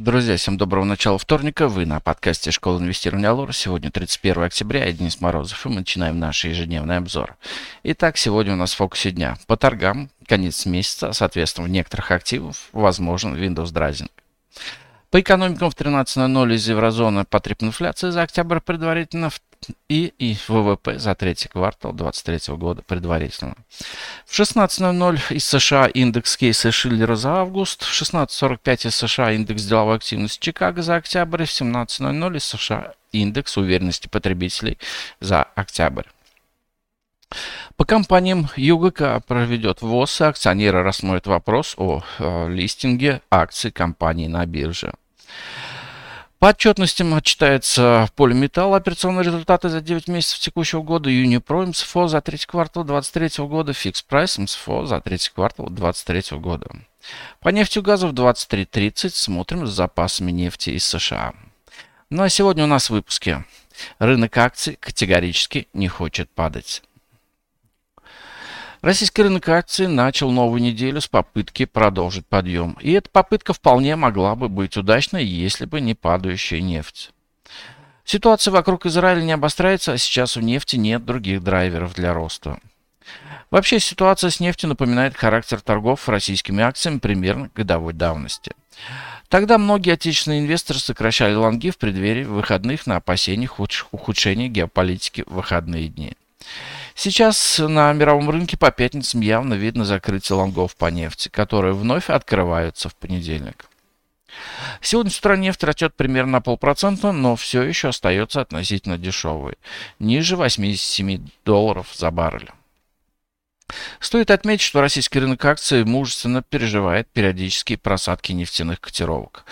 Друзья, всем доброго начала вторника. Вы на подкасте Школа инвестирования Алора. Сегодня 31 октября, я Денис Морозов, и мы начинаем наш ежедневный обзор. Итак, сегодня у нас в фокусе дня. По торгам, конец месяца, соответственно, в некоторых активов возможен Windows Drazing. По экономикам в 13.00 из еврозоны потреб инфляции за октябрь предварительно и, и ВВП за третий квартал 2023 года предварительно. В 16.00 из США индекс кейса Шиллера за август, в 16.45 из США индекс деловой активности Чикаго за октябрь, в 17.00 из США индекс уверенности потребителей за октябрь. По компаниям ЮГК проведет ВОЗ, и акционеры рассмотрят вопрос о э, листинге акций компании на бирже. По отчетностям отчитается Полиметалл операционные результаты за 9 месяцев текущего года, Юнипро МСФО за третий квартал 2023 года, Фикс Прайс МСФО за третий квартал 2023 года. По нефти и газу в 23.30 смотрим с запасами нефти из США. Ну а сегодня у нас в выпуске. Рынок акций категорически не хочет падать. Российский рынок акций начал новую неделю с попытки продолжить подъем. И эта попытка вполне могла бы быть удачной, если бы не падающая нефть. Ситуация вокруг Израиля не обостряется, а сейчас у нефти нет других драйверов для роста. Вообще ситуация с нефтью напоминает характер торгов российскими акциями примерно годовой давности. Тогда многие отечественные инвесторы сокращали лонги в преддверии выходных на опасениях ухудшения геополитики в выходные дни. Сейчас на мировом рынке по пятницам явно видно закрытие лонгов по нефти, которые вновь открываются в понедельник. Сегодня с утра нефть растет примерно на полпроцента, но все еще остается относительно дешевой, ниже 87 долларов за баррель. Стоит отметить, что российский рынок акций мужественно переживает периодические просадки нефтяных котировок.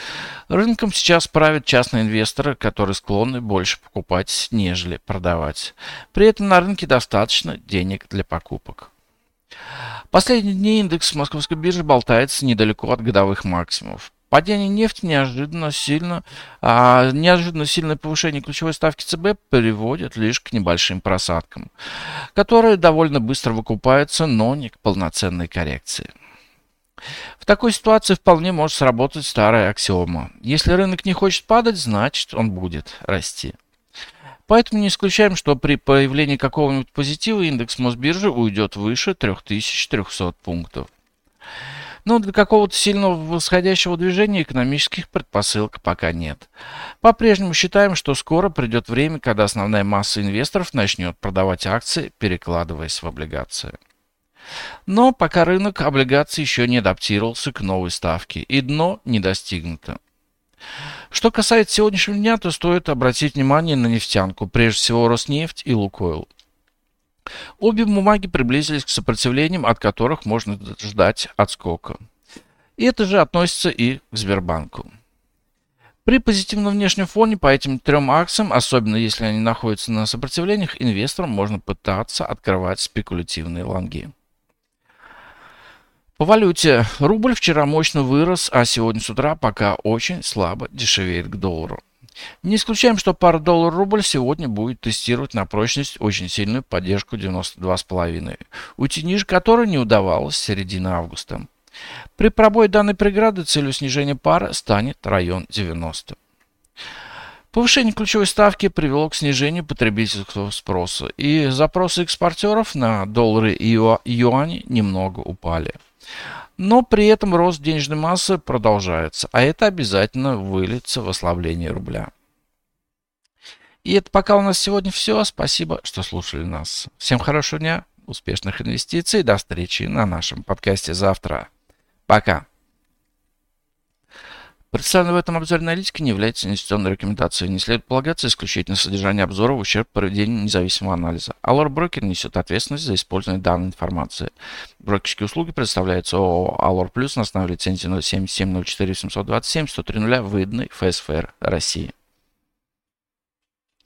Рынком сейчас правят частные инвесторы, которые склонны больше покупать, нежели продавать. При этом на рынке достаточно денег для покупок. Последние дни индекс московской биржи болтается недалеко от годовых максимумов. Падение нефти неожиданно сильно, а неожиданно сильное повышение ключевой ставки ЦБ приводит лишь к небольшим просадкам, которые довольно быстро выкупаются, но не к полноценной коррекции. В такой ситуации вполне может сработать старая аксиома. Если рынок не хочет падать, значит он будет расти. Поэтому не исключаем, что при появлении какого-нибудь позитива индекс Мосбиржи уйдет выше 3300 пунктов. Но для какого-то сильного восходящего движения экономических предпосылок пока нет. По-прежнему считаем, что скоро придет время, когда основная масса инвесторов начнет продавать акции, перекладываясь в облигации. Но пока рынок облигаций еще не адаптировался к новой ставке и дно не достигнуто. Что касается сегодняшнего дня, то стоит обратить внимание на нефтянку, прежде всего Роснефть и Лукойл. Обе бумаги приблизились к сопротивлениям, от которых можно ждать отскока. И это же относится и к Сбербанку. При позитивном внешнем фоне по этим трем акциям, особенно если они находятся на сопротивлениях, инвесторам можно пытаться открывать спекулятивные лонги. По валюте. Рубль вчера мощно вырос, а сегодня с утра пока очень слабо дешевеет к доллару. Не исключаем, что пара доллар-рубль сегодня будет тестировать на прочность очень сильную поддержку 92,5, уйти ниже которой не удавалось с середины августа. При пробое данной преграды целью снижения пары станет район 90. Повышение ключевой ставки привело к снижению потребительского спроса, и запросы экспортеров на доллары и юани немного упали. Но при этом рост денежной массы продолжается, а это обязательно выльется в ослабление рубля. И это пока у нас сегодня все. Спасибо, что слушали нас. Всем хорошего дня, успешных инвестиций. До встречи на нашем подкасте завтра. Пока. Представленная в этом обзоре аналитика не является инвестиционной рекомендацией. Не следует полагаться исключительно содержание обзора в ущерб проведению независимого анализа. Allure Broker несет ответственность за использование данной информации. Брокерские услуги предоставляются ООО Allure Plus на основе лицензии 077 04 727 103 выданной ФСФР России.